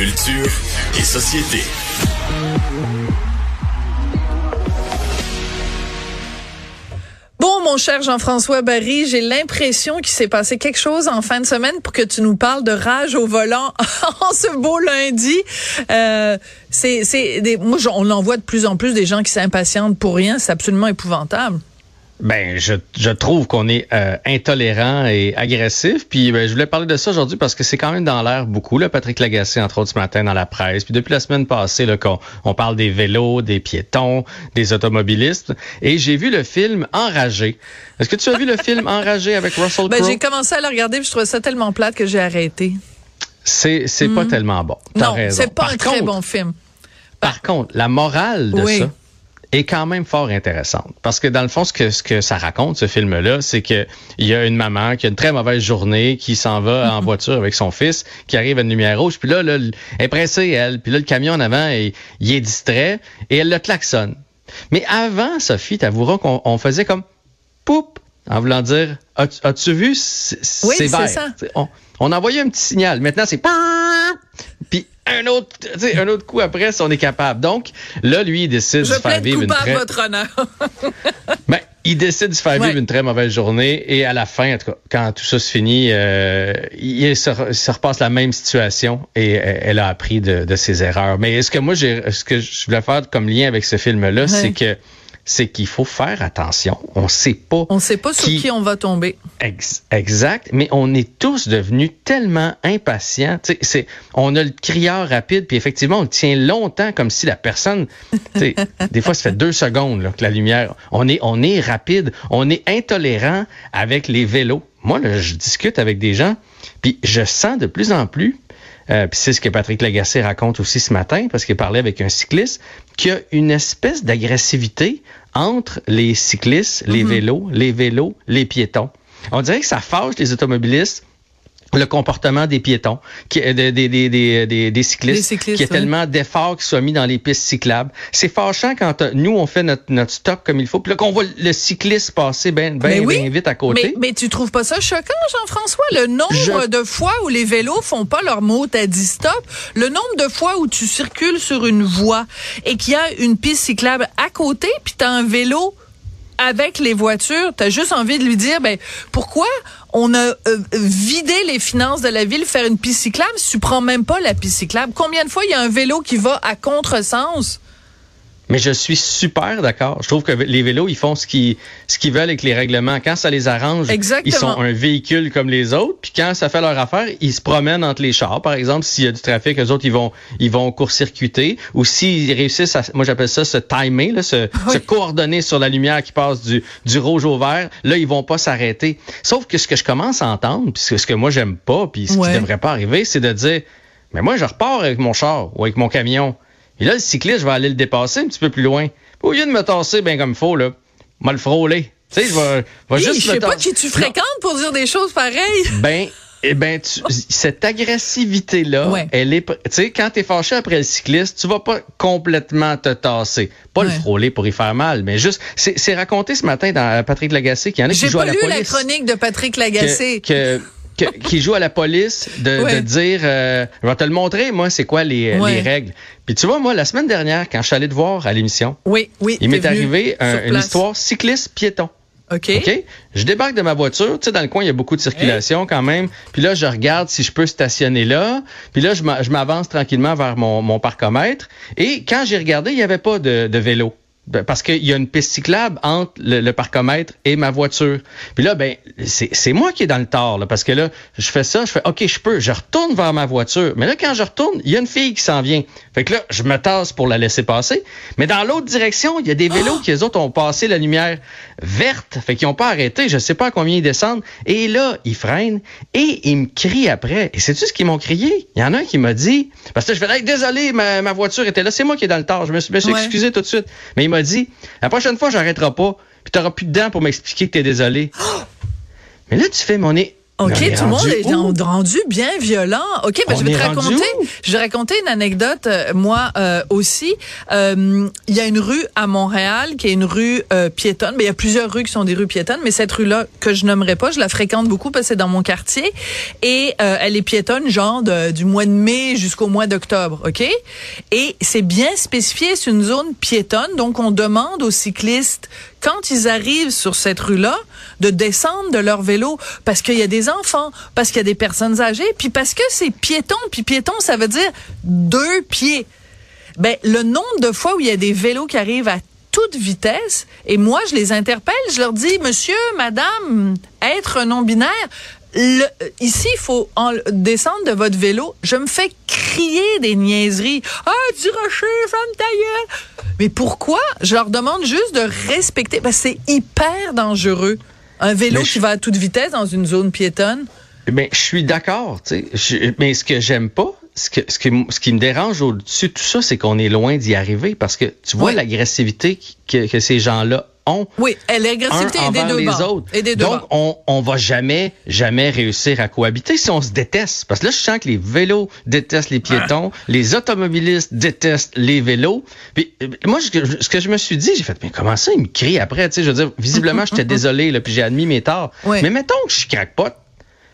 Culture et société. Bon, mon cher Jean-François Barry, j'ai l'impression qu'il s'est passé quelque chose en fin de semaine pour que tu nous parles de rage au volant en ce beau lundi. Euh, c'est, moi, on en voit de plus en plus des gens qui s'impatientent pour rien. C'est absolument épouvantable. Ben, je, je trouve qu'on est euh, intolérant et agressif. Puis ben, je voulais parler de ça aujourd'hui parce que c'est quand même dans l'air beaucoup. Là, Patrick Lagacé, entre autres, ce matin dans la presse. Puis depuis la semaine passée, là, qu'on on parle des vélos, des piétons, des automobilistes. Et j'ai vu le film Enragé. Est-ce que tu as vu le film Enragé avec Russell Ben, Crowe? j'ai commencé à le regarder puis je trouvais ça tellement plate que j'ai arrêté. C'est c'est pas tellement bon. T'as non, raison. c'est pas Par un très bon film. Par contre, la morale de Oui. ça est quand même fort intéressante. Parce que dans le fond, ce que, ce que ça raconte, ce film-là, c'est que il y a une maman qui a une très mauvaise journée, qui s'en va en voiture avec son fils, qui arrive à une lumière rouge, puis là, là, elle est pressée, elle, puis là, le camion en avant, il, il est distrait, et elle le klaxonne. Mais avant, Sophie, t'avoueras qu'on on faisait comme poup, en voulant dire, as-tu vu, c'est Oui, vert. ça. On envoyait un petit signal. Maintenant, c'est puis un autre, tu sais, un autre coup après, si on est capable. Donc, là, lui, il décide Je de se faire vivre une très, votre honneur. ben, il décide de se faire Ouais. vivre une très mauvaise journée et à la fin, en tout cas, quand tout ça se finit, euh, il se, re- se repasse la même situation et euh, elle a appris de, de ses erreurs. Mais ce que moi, j'ai, ce que je voulais faire comme lien avec ce film-là, c'est que c'est qu'il faut faire attention. On sait pas. on sait pas sur Qui- on va tomber. Ex- exact, mais on est tous devenus tellement impatients. C'est, on a le crieur rapide, puis effectivement, on le tient longtemps comme si la personne. des fois, ça fait deux secondes là, que la lumière. On est, on est rapide, on est intolérant avec les vélos. Moi, là, je discute avec des gens, puis je sens de plus en plus. Euh, puis c'est ce que Patrick Lagacé raconte aussi ce matin, parce qu'il parlait avec un cycliste, qu'il y a une espèce d'agressivité entre les cyclistes, les vélos, les vélos, les piétons. On dirait que ça fâche les automobilistes le comportement des piétons, qui, des, des, des, des, des, des cyclistes, qui est oui. tellement d'efforts qui soient mis dans les pistes cyclables. C'est fâchant quand euh, nous, on fait notre, notre stop comme il faut, puis là qu'on voit le cycliste passer bien ben, oui, ben vite à côté. Mais, mais tu trouves pas ça choquant, Jean-François? Le nombre Je- de fois où les vélos font pas leur mot à 10 stop, le nombre de fois où tu circules sur une voie et qu'il y a une piste cyclable à côté, puis tu as un vélo avec les voitures, tu as juste envie de lui dire, ben pourquoi on a euh, vidé les finances de la ville faire une piste cyclable tu prends même pas la piste? Combien de fois il y a un vélo qui va à contresens? Mais je suis super d'accord. Je trouve que les vélos, ils font ce qu'ils ce qu'ils veulent avec les règlements. Quand ça les arrange, Exactement. ils sont un véhicule comme les autres. Puis quand ça fait leur affaire, ils se promènent entre les chars. Par exemple, s'il y a du trafic, eux autres, ils vont ils vont court-circuiter. Ou s'ils réussissent à, moi j'appelle ça se timer, là, se, Oui. se coordonner sur la lumière qui passe du, du rouge au vert, là, ils vont pas s'arrêter. Sauf que ce que je commence à entendre, puis ce ce que moi j'aime pas, puis ce Ouais. qui devrait pas arriver, c'est de dire, mais moi je repars avec mon char ou avec mon camion. Et là, le cycliste, je vais aller le dépasser un petit peu plus loin. Au lieu de me tasser bien comme il faut, là, moi le frôler. Tu sais, je vais, je vais Hi, juste je sais pas qui tu fréquentes pour dire des choses pareilles. Ben, eh ben, tu- cette agressivité-là, Ouais. elle est, tu sais, quand t'es fâché après le cycliste, tu vas pas complètement te tasser. Pas le frôler pour y faire mal, mais juste, c'est raconté ce matin dans Patrick Lagacé qu'il y en a qui J'ai jouent à pas la lu police. la chronique de Patrick Lagacé. que, que- que- qui joue à la police de, dire euh, je vais te le montrer moi c'est quoi les, règles puis tu vois moi la semaine dernière quand je suis allé te voir à l'émission Oui, oui. il m'est arrivé un- une histoire cycliste piéton OK. OK? Je débarque de ma voiture. Tu sais, dans le coin, il y a beaucoup de circulation quand même. Puis là, je regarde si je peux stationner là. Puis là, je m'avance tranquillement vers mon, mon parcomètre. Et quand j'ai regardé, il n'y avait pas de, de vélo. Ben, Parce qu'il y a une piste cyclable entre le, le parcomètre et ma voiture. Puis là, ben, c'est moi qui est dans le tort, là, parce que là, je fais ça, je fais OK, je peux, je retourne vers ma voiture. Mais là, quand je retourne, il y a une fille qui s'en vient. Fait que là, je me tasse pour la laisser passer. Mais dans l'autre direction, il y a des vélos qui, eux autres, ont passé la lumière verte. Fait qu'ils n'ont pas arrêté. Je sais pas à combien ils descendent. Et là, ils freinent et ils me crient après. Et sais-tu ce qu'ils m'ont crié? Il y en a un qui m'a dit, parce que je fais, Hey, désolé, ma, ma voiture était là. C'est moi qui est dans le tort. Je me suis, me suis Ouais. excusé tout de suite. Mais il m'a dit, la prochaine fois, j'arrêterai pas. Puis t'auras plus de dents pour m'expliquer que t'es désolé. Mais là, tu fais, mon nez. OK, tout le monde est où? rendu bien violent. OK, ben, On je vais te raconter. Je vais raconter une anecdote, euh, moi euh, aussi. Euh, Il y a une rue à Montréal qui est une rue euh, piétonne. Mais il y a plusieurs rues qui sont des rues piétonnes, mais cette rue-là que je nommerai pas, je la fréquente beaucoup parce que c'est dans mon quartier et euh, elle est piétonne, genre de- du mois de mai jusqu'au mois d'octobre. OK, et c'est bien spécifié, c'est une zone piétonne, donc on demande aux cyclistes quand ils arrivent sur cette rue-là de descendre de leur vélo parce qu'il y a des enfants, parce qu'il y a des personnes âgées, puis parce que c'est piéton, puis piéton, ça veut dire deux pieds. Ben, le nombre de fois où il y a des vélos qui arrivent à toute vitesse, et moi, je les interpelle, je leur dis, monsieur, madame, être non-binaire, le- ici, il faut en- descendre de votre vélo. Je me fais crier des niaiseries. Ah, du rocher, femme ta. Mais pourquoi? Je leur demande juste de respecter, que c'est hyper dangereux. Un vélo Mais je- qui va à toute vitesse dans une zone piétonne. Ben, je suis d'accord, tu sais. Je- Mais ce que j'aime pas, ce, que, ce, qui, ce qui me dérange au-dessus de tout ça, c'est qu'on est loin d'y arriver parce que tu vois Oui. l'agressivité que, que ces gens-là ont. Oui, l'agressivité est des deux les autres. Et des deux Donc, on, on va jamais, jamais réussir à cohabiter si on se déteste. Parce que là, je sens que les vélos détestent les piétons, les automobilistes détestent les vélos. Puis, euh, moi, ce que, ce que je me suis dit, j'ai fait, mais comment ça, il me crie après? Tu sais, je veux dire, visiblement, j'étais désolé, là, puis j'ai admis mes torts. Oui. Mais mettons que je craque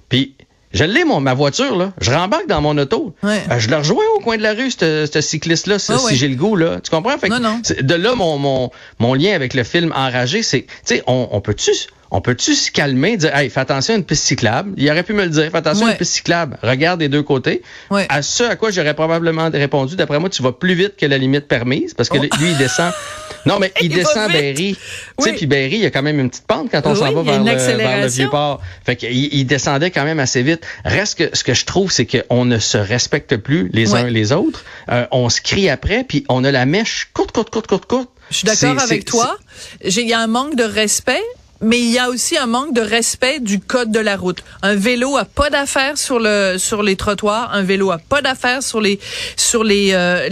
puis je l'ai, mon, ma voiture, là. Je rembarque dans mon auto. Ouais. Euh, je le rejoins au coin de la rue, ce ce cycliste-là, si ouais. j'ai le goût, là. Tu comprends? Fait que Non, non. c'est- De là, mon, mon, mon lien avec le film Enragé, c'est, tu sais, on, on peut-tu on peut-tu se calmer, dire, hey, fais attention à une piste cyclable? Il aurait pu me le dire, fais attention à Ouais. une piste cyclable. Regarde des deux côtés. Ouais. À ce à quoi j'aurais probablement répondu, d'après moi, tu vas plus vite que la limite permise, parce que Oh. lui, il descend. Non, mais il, descend. Berry. Tu sais, puis Berry, il y a quand même une petite pente quand on Oui, s'en va vers le, vers le vieux port. Fait qu'il il descendait quand même assez vite. Reste que ce que je trouve, c'est qu'on ne se respecte plus les Ouais. uns les autres. Euh, on se crie après, puis on a la mèche courte, courte, courte, courte, courte. Je suis d'accord avec toi. J'ai- Il y a un manque de respect. Mais il y a aussi un manque de respect du code de la route. Un vélo a pas d'affaires sur le sur les trottoirs. Un vélo a pas d'affaires sur les euh,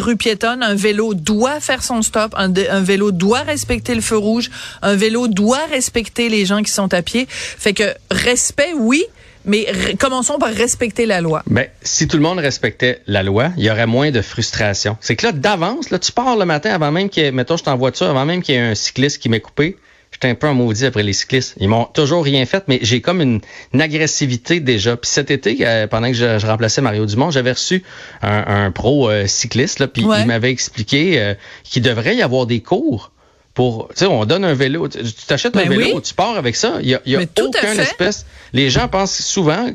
rues piétonnes. Un vélo doit faire son stop. Un, vélo doit respecter le feu rouge. Un vélo doit respecter les gens qui sont à pied. Fait que respect, oui, mais commençons par respecter la loi. Ben, si tout le monde respectait la loi, il y aurait moins de frustration. C'est que là, d'avance, là, tu pars le matin avant même ait, mettons, je en voiture, avant même qu'il y ait un cycliste qui m'ait coupé. J'étais un peu en maudit après les cyclistes. Ils m'ont toujours rien fait, mais j'ai comme une, une agressivité déjà. Puis cet été, euh, pendant que je, je remplaçais Mario Dumont, j'avais reçu un, un pro euh, cycliste, là, puis Ouais. il m'avait expliqué euh, qu'il devrait y avoir des cours pour, tu sais, on donne un vélo, tu t'achètes un Ben vélo, oui. tu pars avec ça. Il y a, y a aucun espèce. Les gens pensent souvent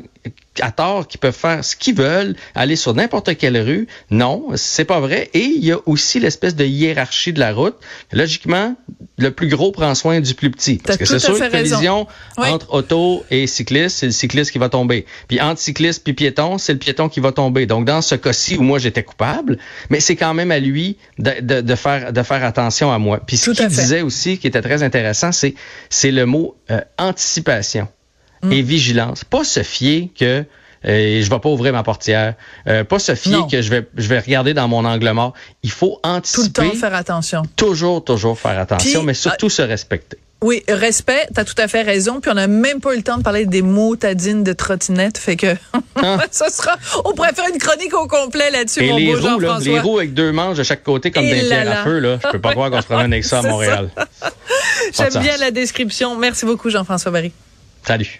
à tort qu'ils peuvent faire ce qu'ils veulent, aller sur n'importe quelle rue. Non, c'est pas vrai. Et il y a aussi l'espèce de hiérarchie de la route. Logiquement, le plus gros prend soin du plus petit. Parce que c'est sûr raison. collision Oui. entre auto et cycliste, c'est le cycliste qui va tomber. Puis entre cycliste puis piéton, c'est le piéton qui va tomber. Donc dans ce cas-ci où moi j'étais coupable, mais c'est quand même à lui de, de, de faire de faire attention à moi. Puis ce qu'il disait aussi, qui était très intéressant, c'est c'est le mot euh, anticipation Mm. et vigilance. Pas se fier que euh, je vais pas ouvrir ma portière, euh, pas se fier Non. que je vais je vais regarder dans mon angle mort. Il faut Tout le anticiper, temps faire attention. toujours toujours faire attention, Puis, mais surtout se respecter. Oui, respect, t'as tout à fait raison. Puis on n'a même pas eu le temps de parler des mots tadines de trottinette. Fait que ça sera. On pourrait faire une chronique au complet là-dessus, Ah. Et mon les beau roues, là, les roues avec deux manches de chaque côté comme Et des pierres à feu, là. Je peux pas croire qu'on se promène avec ça à. Montréal. J'aime bien la description. Merci beaucoup, Jean-François Barry. Salut.